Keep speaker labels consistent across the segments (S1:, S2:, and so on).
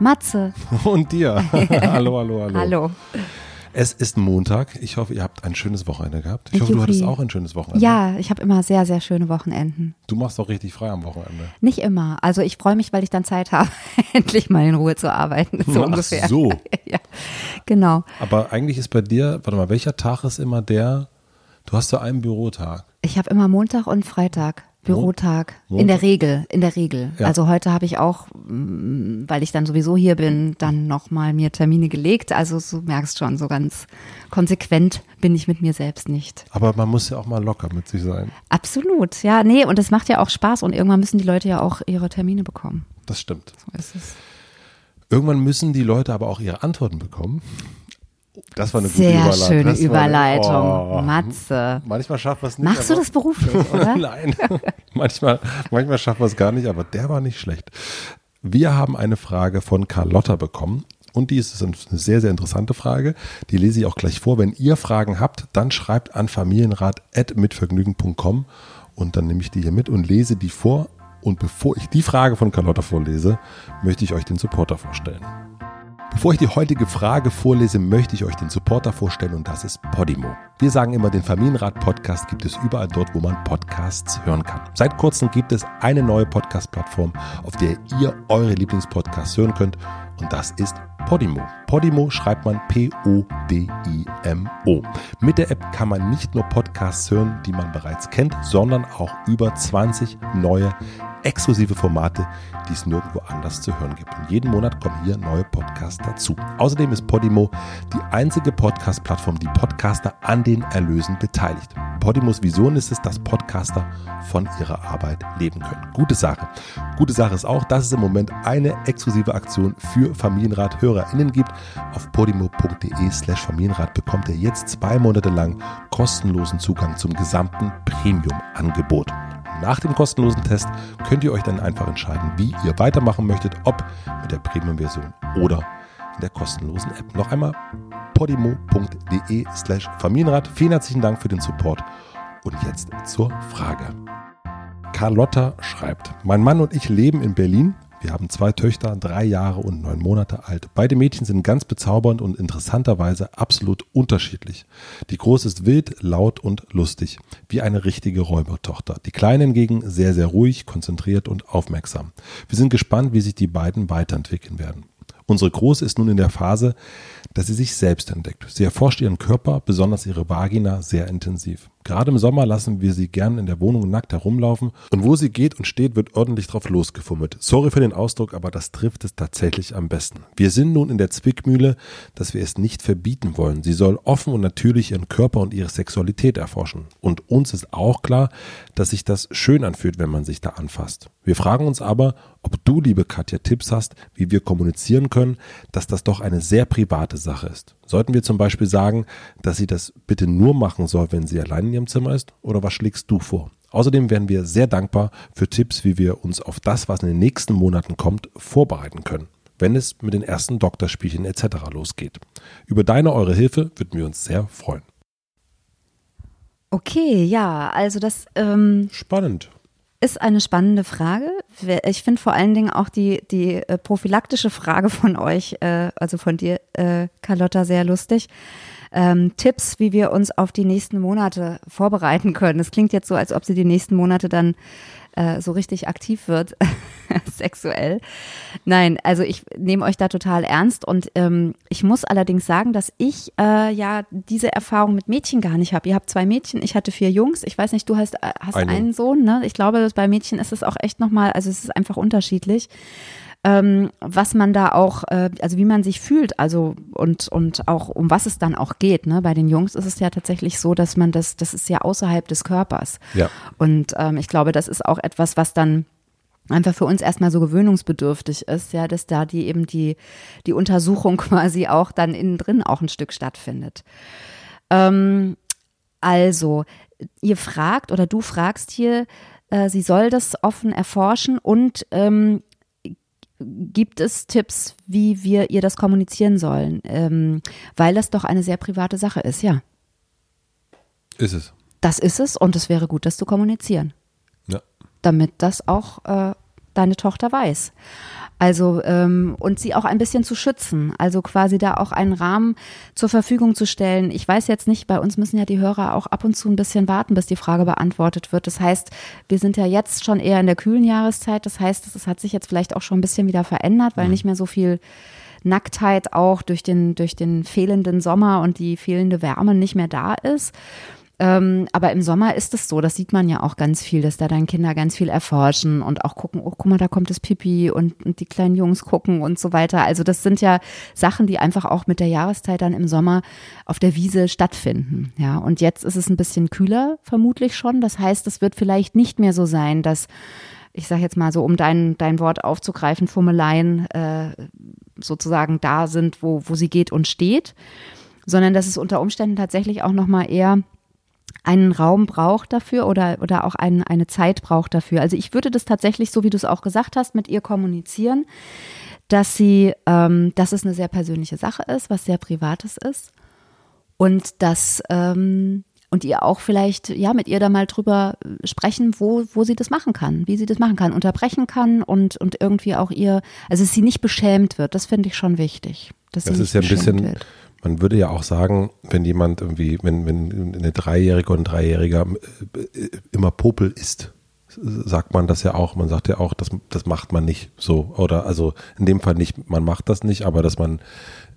S1: Matze.
S2: Und dir. hallo, hallo, hallo.
S1: Hallo.
S2: Es ist Montag. Ich hoffe, ihr habt ein schönes Wochenende gehabt. Ich hoffe, du
S1: Juppie.
S2: hattest auch ein schönes Wochenende.
S1: Ja, ich habe immer sehr, sehr schöne Wochenenden.
S2: Du machst doch richtig frei am Wochenende.
S1: Nicht immer. Also ich freue mich, weil ich dann Zeit habe, endlich mal in Ruhe zu arbeiten. So
S2: Ach
S1: ungefähr.
S2: so.
S1: ja, genau.
S2: Aber eigentlich ist bei dir, warte mal, welcher Tag ist immer der, du hast so einen Bürotag.
S1: Ich habe immer Montag und Freitag. Bürotag. In der Regel, in der Regel.
S2: Ja.
S1: Also heute habe ich auch, mm, weil ich dann sowieso hier bin, dann nochmal mir Termine gelegt. Also du merkst schon, so ganz konsequent bin ich mit mir selbst nicht.
S2: Aber man muss ja auch mal locker mit sich sein.
S1: Absolut, ja, nee, und es macht ja auch Spaß und irgendwann müssen die Leute ja auch ihre Termine bekommen.
S2: Das stimmt.
S1: So ist es.
S2: Irgendwann müssen die Leute aber auch ihre Antworten bekommen. Das war eine gute
S1: Sehr
S2: Überleitung.
S1: schöne
S2: Das war eine-
S1: Überleitung.
S2: Oh.
S1: Matze.
S2: Manchmal schafft man es nicht.
S1: Machst du das beruflich, oder?
S2: Nein, manchmal, manchmal schafft man es gar nicht, aber der war nicht schlecht. Wir haben eine Frage von Carlotta bekommen. Und die ist eine sehr, sehr interessante Frage. Die lese ich auch gleich vor. Wenn ihr Fragen habt, dann schreibt an familienrat.mitvergnügen.com und dann nehme ich die hier mit und lese die vor. Und bevor ich die Frage von Carlotta vorlese, möchte ich euch den Supporter vorstellen. Bevor ich die heutige Frage vorlese, möchte ich euch den Supporter vorstellen und das ist Podimo. Wir sagen immer, den Familienrat-Podcast gibt es überall dort, wo man Podcasts hören kann. Seit kurzem gibt es eine neue Podcast-Plattform, auf der ihr eure Lieblingspodcasts hören könnt und das ist Podimo. Podimo schreibt man P-O-D-I-M-O. Mit der App kann man nicht nur Podcasts hören, die man bereits kennt, sondern auch über 20 neue exklusive Formate, die es nirgendwo anders zu hören gibt. Und jeden Monat kommen hier neue Podcasts dazu. Außerdem ist Podimo die einzige Podcast-Plattform, die Podcaster an den Erlösen beteiligt. Podimos Vision ist es, dass Podcaster von ihrer Arbeit leben können. Gute Sache. Gute Sache ist auch, dass es im Moment eine exklusive Aktion für Familienrat-HörerInnen gibt. Auf podimo.de slash Familienrat bekommt ihr jetzt zwei Monate lang kostenlosen Zugang zum gesamten Premium-Angebot. Nach dem kostenlosen Test könnt ihr euch dann einfach entscheiden, wie ihr weitermachen möchtet, ob mit der Premium-Version oder in der kostenlosen App. Noch einmal podimo.de slash Familienrat. Vielen herzlichen Dank für den Support. Und jetzt zur Frage. Carlotta schreibt, mein Mann und ich leben in Berlin. Wir haben zwei Töchter, drei Jahre und neun Monate alt. Beide Mädchen sind ganz bezaubernd und interessanterweise absolut unterschiedlich. Die Große ist wild, laut und lustig, wie eine richtige Räubertochter. Die Kleine hingegen sehr, sehr ruhig, konzentriert und aufmerksam. Wir sind gespannt, wie sich die beiden weiterentwickeln werden. Unsere Große ist nun in der Phase, dass sie sich selbst entdeckt. Sie erforscht ihren Körper, besonders ihre Vagina, sehr intensiv. Gerade im Sommer lassen wir sie gern in der Wohnung nackt herumlaufen und wo sie geht und steht, wird ordentlich drauf losgefummelt. Sorry für den Ausdruck, aber das trifft es tatsächlich am besten. Wir sind nun in der Zwickmühle, dass wir es nicht verbieten wollen. Sie soll offen und natürlich ihren Körper und ihre Sexualität erforschen. Und uns ist auch klar, dass sich das schön anfühlt, wenn man sich da anfasst. Wir fragen uns aber, ob du, liebe Katja, Tipps hast, wie wir kommunizieren können, dass das doch eine sehr private Sache ist. Sollten wir zum Beispiel sagen, dass sie das bitte nur machen soll, wenn sie allein in ihrem Zimmer ist? Oder was schlägst du vor? Außerdem wären wir sehr dankbar für Tipps, wie wir uns auf das, was in den nächsten Monaten kommt, vorbereiten können, wenn es mit den ersten Doktorspielchen etc. losgeht. Über deine, eure Hilfe würden wir uns sehr freuen.
S1: Okay, ja, also das ähm,
S2: Spannend.
S1: Ist eine spannende Frage. Ich finde vor allen Dingen auch die, die äh, prophylaktische Frage von euch, äh, also von dir, äh, Carlotta, sehr lustig. Ähm, Tipps, wie wir uns auf die nächsten Monate vorbereiten können. Es klingt jetzt so, als ob sie die nächsten Monate dann äh, so richtig aktiv wird, sexuell. Nein, also ich nehme euch da total ernst und ähm, ich muss allerdings sagen, dass ich äh, ja diese Erfahrung mit Mädchen gar nicht habe. Ihr habt zwei Mädchen, ich hatte vier Jungs. Ich weiß nicht, du hast, äh, hast Eine. einen Sohn, ne? Ich glaube, dass bei Mädchen ist es auch echt nochmal, also es ist einfach unterschiedlich ähm, was man da auch, äh, also wie man sich fühlt, also und, und auch um was es dann auch geht. Ne? Bei den Jungs ist es ja tatsächlich so, dass man das, das ist ja außerhalb des Körpers.
S2: Ja.
S1: Und ähm, ich glaube, das ist auch etwas, was dann einfach für uns erstmal so gewöhnungsbedürftig ist, ja, dass da die eben die, die Untersuchung quasi auch dann innen drin auch ein Stück stattfindet. Ähm, also, ihr fragt oder du fragst hier, äh, sie soll das offen erforschen und ähm, gibt es Tipps, wie wir ihr das kommunizieren sollen? Ähm, weil das doch eine sehr private Sache ist, ja.
S2: Ist es.
S1: Das ist es und es wäre gut, das zu kommunizieren.
S2: Ja.
S1: Damit das auch äh, deine Tochter weiß. Also ähm, und sie auch ein bisschen zu schützen, also quasi da auch einen Rahmen zur Verfügung zu stellen. Ich weiß jetzt nicht, bei uns müssen ja die Hörer auch ab und zu ein bisschen warten, bis die Frage beantwortet wird. Das heißt, wir sind ja jetzt schon eher in der kühlen Jahreszeit. Das heißt, es hat sich jetzt vielleicht auch schon ein bisschen wieder verändert, weil mhm. nicht mehr so viel Nacktheit auch durch den, durch den fehlenden Sommer und die fehlende Wärme nicht mehr da ist. Ähm, aber im Sommer ist es so, das sieht man ja auch ganz viel, dass da dann Kinder ganz viel erforschen und auch gucken, oh, guck mal, da kommt das Pipi und, und die kleinen Jungs gucken und so weiter. Also das sind ja Sachen, die einfach auch mit der Jahreszeit dann im Sommer auf der Wiese stattfinden. Ja, und jetzt ist es ein bisschen kühler, vermutlich schon. Das heißt, es wird vielleicht nicht mehr so sein, dass ich sage jetzt mal so, um dein, dein Wort aufzugreifen, Fummeleien äh, sozusagen da sind, wo, wo sie geht und steht, sondern dass es unter Umständen tatsächlich auch nochmal eher einen Raum braucht dafür oder, oder auch ein, eine Zeit braucht dafür. Also ich würde das tatsächlich, so wie du es auch gesagt hast, mit ihr kommunizieren, dass sie, ähm, dass es eine sehr persönliche Sache ist, was sehr Privates ist und dass ähm, und ihr auch vielleicht ja mit ihr da mal drüber sprechen, wo, wo sie das machen kann, wie sie das machen kann, unterbrechen kann und, und irgendwie auch ihr, also dass sie nicht beschämt wird, das finde ich schon wichtig.
S2: das ist ja ein bisschen, wird man würde ja auch sagen, wenn jemand irgendwie, wenn, wenn eine Dreijährige und ein Dreijähriger äh, immer Popel isst, sagt man das ja auch. Man sagt ja auch, das, das macht man nicht so. Oder also in dem Fall nicht, man macht das nicht, aber dass man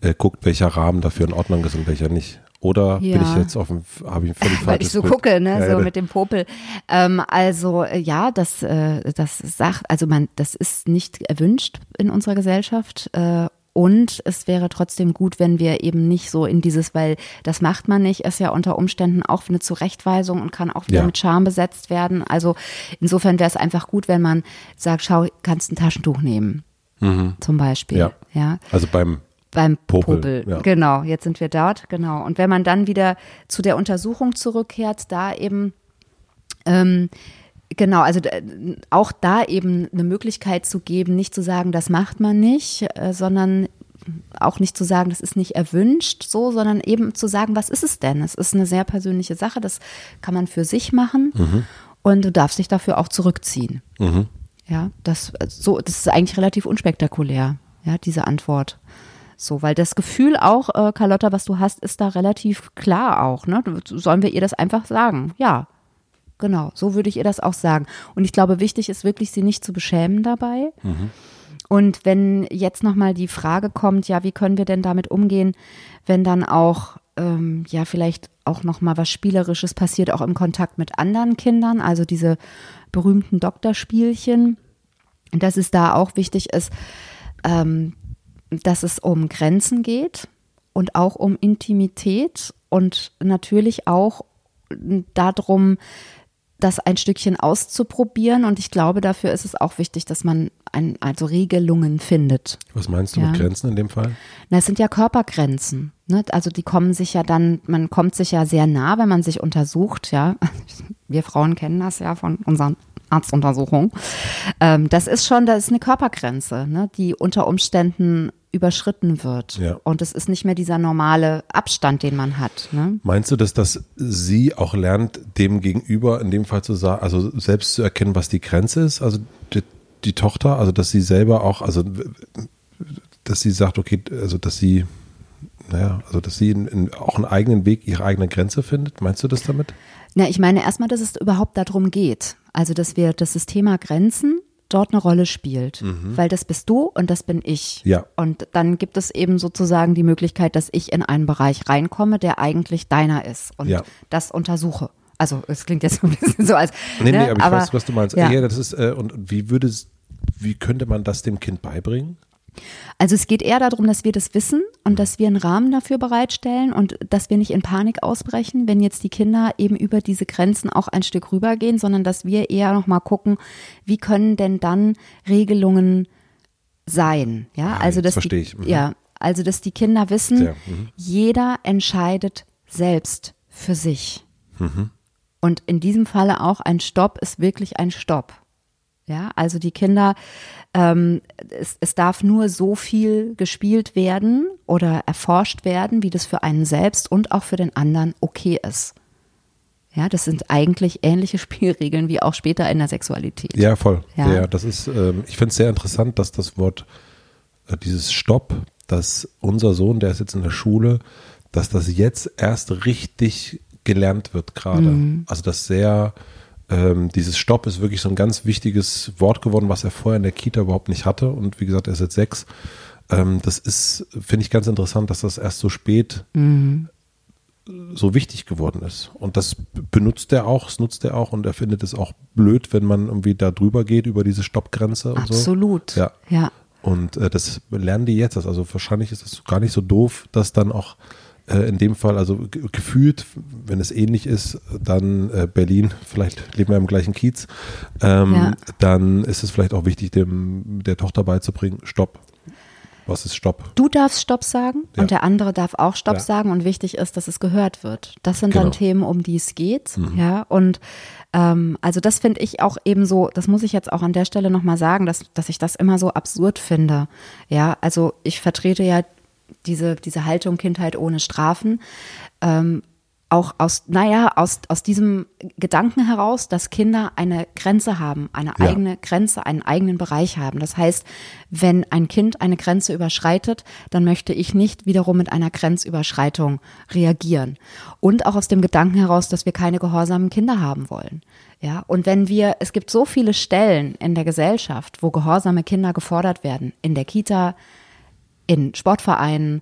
S2: äh, guckt, welcher Rahmen dafür in Ordnung ist und welcher nicht. Oder ja. bin ich jetzt auf dem, habe ich völlig
S1: Weil ich so
S2: Bild.
S1: gucke, ne, ja, so ja. mit dem Popel. Ähm, also äh, ja, das, äh, das sagt, also man, das ist nicht erwünscht in unserer Gesellschaft. Äh, und es wäre trotzdem gut, wenn wir eben nicht so in dieses, weil das macht man nicht, ist ja unter Umständen auch eine Zurechtweisung und kann auch wieder ja. mit Scham besetzt werden. Also insofern wäre es einfach gut, wenn man sagt, schau, kannst ein Taschentuch nehmen. Mhm. Zum Beispiel. Ja. ja.
S2: Also beim
S1: beim Popel. Popel. Ja. Genau, jetzt sind wir dort, genau. Und wenn man dann wieder zu der Untersuchung zurückkehrt, da eben ähm, Genau, also äh, auch da eben eine Möglichkeit zu geben, nicht zu sagen, das macht man nicht, äh, sondern auch nicht zu sagen, das ist nicht erwünscht, so, sondern eben zu sagen, was ist es denn? Es ist eine sehr persönliche Sache, das kann man für sich machen mhm. und du darfst dich dafür auch zurückziehen. Mhm. Ja, das, so, das ist eigentlich relativ unspektakulär, ja, diese Antwort. So, weil das Gefühl auch, äh, Carlotta, was du hast, ist da relativ klar auch, ne? Sollen wir ihr das einfach sagen? Ja, Genau, so würde ich ihr das auch sagen. Und ich glaube, wichtig ist wirklich, sie nicht zu beschämen dabei. Mhm. Und wenn jetzt nochmal die Frage kommt, ja, wie können wir denn damit umgehen, wenn dann auch, ähm, ja, vielleicht auch nochmal was Spielerisches passiert, auch im Kontakt mit anderen Kindern, also diese berühmten Doktorspielchen, dass es da auch wichtig ist, ähm, dass es um Grenzen geht und auch um Intimität und natürlich auch darum, das ein Stückchen auszuprobieren. Und ich glaube, dafür ist es auch wichtig, dass man ein, also Regelungen findet.
S2: Was meinst du ja. mit Grenzen in dem Fall?
S1: Na, es sind ja Körpergrenzen. Ne? Also die kommen sich ja dann, man kommt sich ja sehr nah, wenn man sich untersucht, ja. Wir Frauen kennen das ja von unseren Arztuntersuchungen. Ähm, das ist schon, das ist eine Körpergrenze, ne? die unter Umständen überschritten wird. Ja. Und es ist nicht mehr dieser normale Abstand, den man hat. Ne?
S2: Meinst du, dass das sie auch lernt, dem gegenüber in dem Fall zu sagen, also selbst zu erkennen, was die Grenze ist? Also die, die Tochter, also dass sie selber auch, also dass sie sagt, okay, also dass sie, naja, also dass sie in, in auch einen eigenen Weg, ihre eigene Grenze findet. Meinst du das damit?
S1: Na, ich meine erstmal, dass es überhaupt darum geht. Also, dass wir, dass das Thema Grenzen dort eine Rolle spielt, weil das bist du und das bin ich.
S2: Ja.
S1: Und dann gibt es eben sozusagen die Möglichkeit, dass ich in einen Bereich reinkomme, der eigentlich deiner ist und
S2: Ja.
S1: das untersuche. Also es klingt jetzt so ein bisschen so als.
S2: Nee,
S1: ne,
S2: nee, aber ich weiß, was du meinst.
S1: Ja.
S2: Ja. das ist, äh, und wie würde es, wie könnte man das dem Kind beibringen?
S1: Also es geht eher darum, dass wir das wissen und dass wir einen Rahmen dafür bereitstellen und dass wir nicht in Panik ausbrechen, wenn jetzt die Kinder eben über diese Grenzen auch ein Stück rübergehen, sondern dass wir eher noch mal gucken, wie können denn dann Regelungen sein? Ja, also dass
S2: verstehe
S1: die,
S2: ich. Mhm.
S1: ja, also dass die Kinder wissen,
S2: Sehr, mhm.
S1: jeder entscheidet selbst für sich.
S2: Mhm.
S1: Und in diesem Falle auch ein Stopp ist wirklich ein Stopp. Ja, also die Kinder, ähm, es, es darf nur so viel gespielt werden oder erforscht werden, wie das für einen selbst und auch für den anderen okay ist. Ja, das sind eigentlich ähnliche Spielregeln wie auch später in der Sexualität.
S2: Ja, voll.
S1: Ja.
S2: Ja, das ist, ähm, ich finde es sehr interessant, dass das Wort, äh, dieses Stopp, dass unser Sohn, der ist jetzt in der Schule, dass das jetzt erst richtig gelernt wird gerade.
S1: Mhm.
S2: Also das sehr, ähm, dieses Stopp ist wirklich so ein ganz wichtiges Wort geworden, was er vorher in der Kita überhaupt nicht hatte. Und wie gesagt, er ist jetzt sechs. Ähm, das ist, finde ich ganz interessant, dass das erst so spät
S1: Mhm.
S2: so wichtig geworden ist. Und das benutzt er auch, das nutzt er auch und er findet es auch blöd, wenn man irgendwie da drüber geht, über diese Stoppgrenze und so.
S1: Absolut.
S2: Ja.
S1: ja.
S2: Und äh, das lernen die jetzt. Also wahrscheinlich ist es gar nicht so doof, dass dann auch äh, in dem Fall, also ge- gefühlt, wenn es ähnlich ist, dann äh, Berlin, vielleicht leben wir im gleichen Kiez, ähm,
S1: Ja.
S2: dann ist es vielleicht auch wichtig, dem der Tochter beizubringen, Stopp. Was ist Stopp?
S1: Du darfst Stopp sagen
S2: Ja.
S1: und der andere darf auch Stopp
S2: Ja.
S1: sagen und wichtig ist, dass es gehört wird. Das sind dann
S2: Genau.
S1: Themen, um die es geht. Ja, und ähm, also das finde ich auch eben so, das muss ich jetzt auch an der Stelle nochmal sagen, dass, dass ich das immer so absurd finde. Ja, also ich vertrete ja diese, diese Haltung Kindheit ohne Strafen. Ähm, auch aus, naja, aus, aus diesem Gedanken heraus, dass Kinder eine Grenze haben, eine
S2: Ja.
S1: eigene Grenze, einen eigenen Bereich haben. Das heißt, wenn ein Kind eine Grenze überschreitet, dann möchte ich nicht wiederum mit einer Grenzüberschreitung reagieren. Und auch aus dem Gedanken heraus, dass wir keine gehorsamen Kinder haben wollen. Ja, und wenn wir, es gibt so viele Stellen in der Gesellschaft, wo gehorsame Kinder gefordert werden, in der Kita, in Sportvereinen,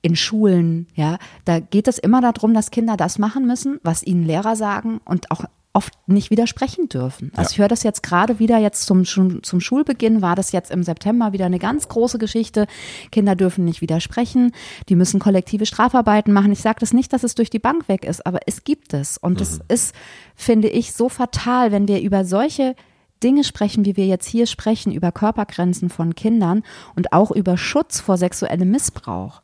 S1: in Schulen, ja, da geht es immer darum, dass Kinder das machen müssen, was ihnen Lehrer sagen und auch oft nicht widersprechen dürfen. Also
S2: Ja.
S1: ich höre das jetzt gerade wieder, jetzt zum, zum Schulbeginn war das jetzt im September wieder eine ganz große Geschichte. Kinder dürfen nicht widersprechen, die müssen kollektive Strafarbeiten machen. Ich sage das nicht, dass es durch die Bank weg ist, aber es gibt es. Und es ist, finde ich, so fatal, wenn wir über solche Dinge sprechen, wie wir jetzt hier sprechen, über Körpergrenzen von Kindern und auch über Schutz vor sexuellem Missbrauch.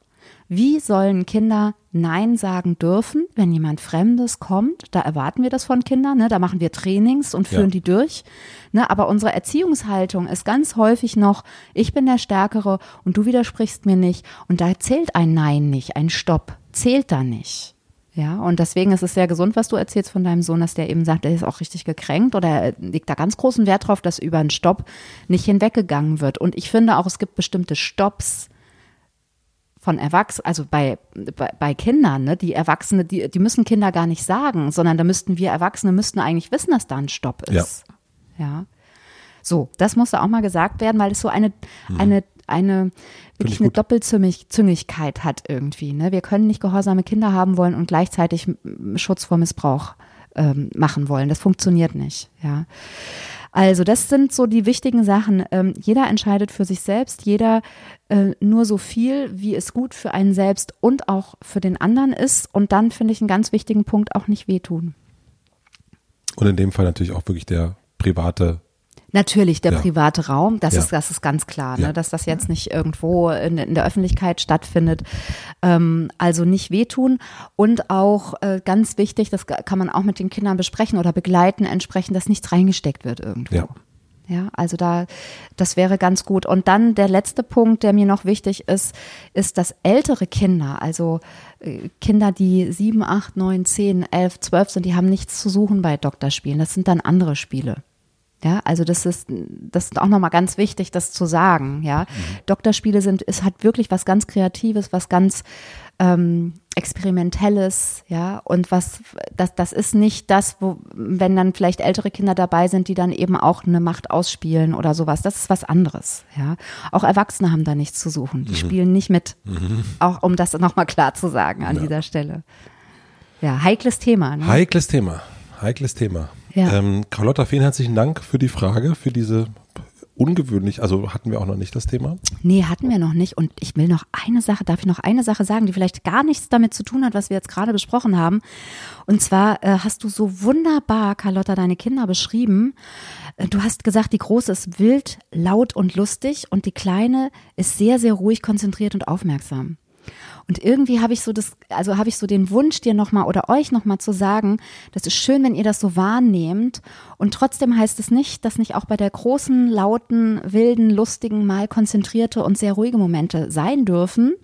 S1: Wie sollen Kinder Nein sagen dürfen, wenn jemand Fremdes kommt? Da erwarten wir das von Kindern, ne? da machen wir Trainings und führen
S2: Ja.
S1: die durch. Ne? Aber unsere Erziehungshaltung ist ganz häufig noch, ich bin der Stärkere und du widersprichst mir nicht. Und da zählt ein Nein nicht, ein Stopp zählt da nicht. Ja, und deswegen ist es sehr gesund, was du erzählst von deinem Sohn, dass der eben sagt, er ist auch richtig gekränkt oder er legt da ganz großen Wert drauf, dass über einen Stopp nicht hinweggegangen wird. Und ich finde auch, es gibt bestimmte Stopps von Erwachsenen, also bei, bei, bei Kindern, ne, die Erwachsene, die, die müssen Kinder gar nicht sagen, sondern da müssten wir Erwachsene müssten eigentlich wissen, dass da ein Stopp ist. Ja. So, das musste auch mal gesagt werden, weil es so eine, eine, eine, wirklich
S2: ich
S1: eine. Doppelzüngigkeit hat irgendwie. Ne? Wir können nicht gehorsame Kinder haben wollen und gleichzeitig Schutz vor Missbrauch ähm, machen wollen. Das funktioniert nicht. Ja. Also das sind so die wichtigen Sachen. Ähm, jeder entscheidet für sich selbst, jeder äh, nur so viel, wie es gut für einen selbst und auch für den anderen ist. Und dann finde ich einen ganz wichtigen Punkt auch nicht wehtun.
S2: Und in dem Fall natürlich auch wirklich der private
S1: Natürlich, der
S2: Ja.
S1: private Raum, das
S2: Ja.
S1: ist, das ist ganz klar, ne,
S2: Ja.
S1: dass das jetzt nicht irgendwo in, in der Öffentlichkeit stattfindet. Ähm, also nicht wehtun und auch äh, ganz wichtig, das kann man auch mit den Kindern besprechen oder begleiten, entsprechend, dass nichts reingesteckt wird irgendwo.
S2: Ja.
S1: Ja, also da, das wäre ganz gut. Und dann der letzte Punkt, der mir noch wichtig ist, ist, dass ältere Kinder, also äh, Kinder, die sieben, acht, neun, zehn, elf, zwölf sind, die haben nichts zu suchen bei Doktorspielen. Das sind dann andere Spiele. Ja, also das ist, das ist auch nochmal ganz wichtig, das zu sagen. Ja, Doktorspiele sind, es hat wirklich was ganz Kreatives, was ganz, ähm, Experimentelles, ja, und was, das, das ist nicht das, wo, wenn dann vielleicht ältere Kinder dabei sind, die dann eben auch eine Macht ausspielen oder sowas. Das ist was anderes, ja. Auch Erwachsene haben da nichts zu suchen. Die mhm. spielen nicht mit. Mhm. Auch um das nochmal klar zu sagen an ja. dieser Stelle. Ja, heikles Thema.
S2: Ne? Heikles Thema. Heikles Thema. Ja. Ähm, Carlotta, vielen herzlichen Dank für die Frage, für diese ungewöhnlich, also hatten wir auch noch nicht das Thema?
S1: Nee, hatten wir noch nicht. Und ich will noch eine Sache, darf ich noch eine Sache sagen, die vielleicht gar nichts damit zu tun hat, was wir jetzt gerade besprochen haben. Und zwar äh, hast du so wunderbar, Carlotta, deine Kinder beschrieben. Äh, du hast gesagt, die Große ist wild, laut und lustig und die Kleine ist sehr, sehr ruhig, konzentriert und aufmerksam. Und irgendwie habe ich so das, also habe ich so den Wunsch, dir nochmal oder euch nochmal zu sagen, das ist schön, wenn ihr das so wahrnehmt. Und trotzdem heißt es nicht, dass nicht auch bei der großen, lauten, wilden, lustigen mal konzentrierte und sehr ruhige Momente sein dürfen.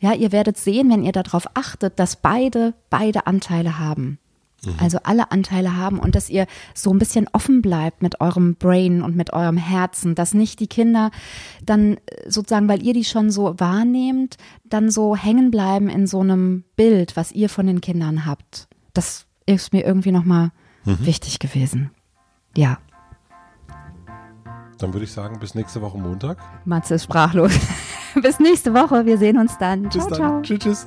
S1: Ja, ihr werdet sehen, wenn ihr darauf achtet, dass beide, beide Anteile haben. Mhm. Also alle Anteile haben und dass ihr so ein bisschen offen bleibt mit eurem Brain und mit eurem Herzen, dass nicht die Kinder dann äh, sozusagen, weil ihr die schon so wahrnehmt, dann so hängen bleiben in so einem Bild, was ihr von den Kindern habt. Das ist mir irgendwie nochmal mhm. wichtig gewesen. Ja.
S2: Dann würde ich sagen, bis nächste Woche Montag.
S1: Matze ist sprachlos. bis nächste Woche. Wir sehen uns dann. Bis ciao, dann. ciao.
S2: Tschüss, tschüss.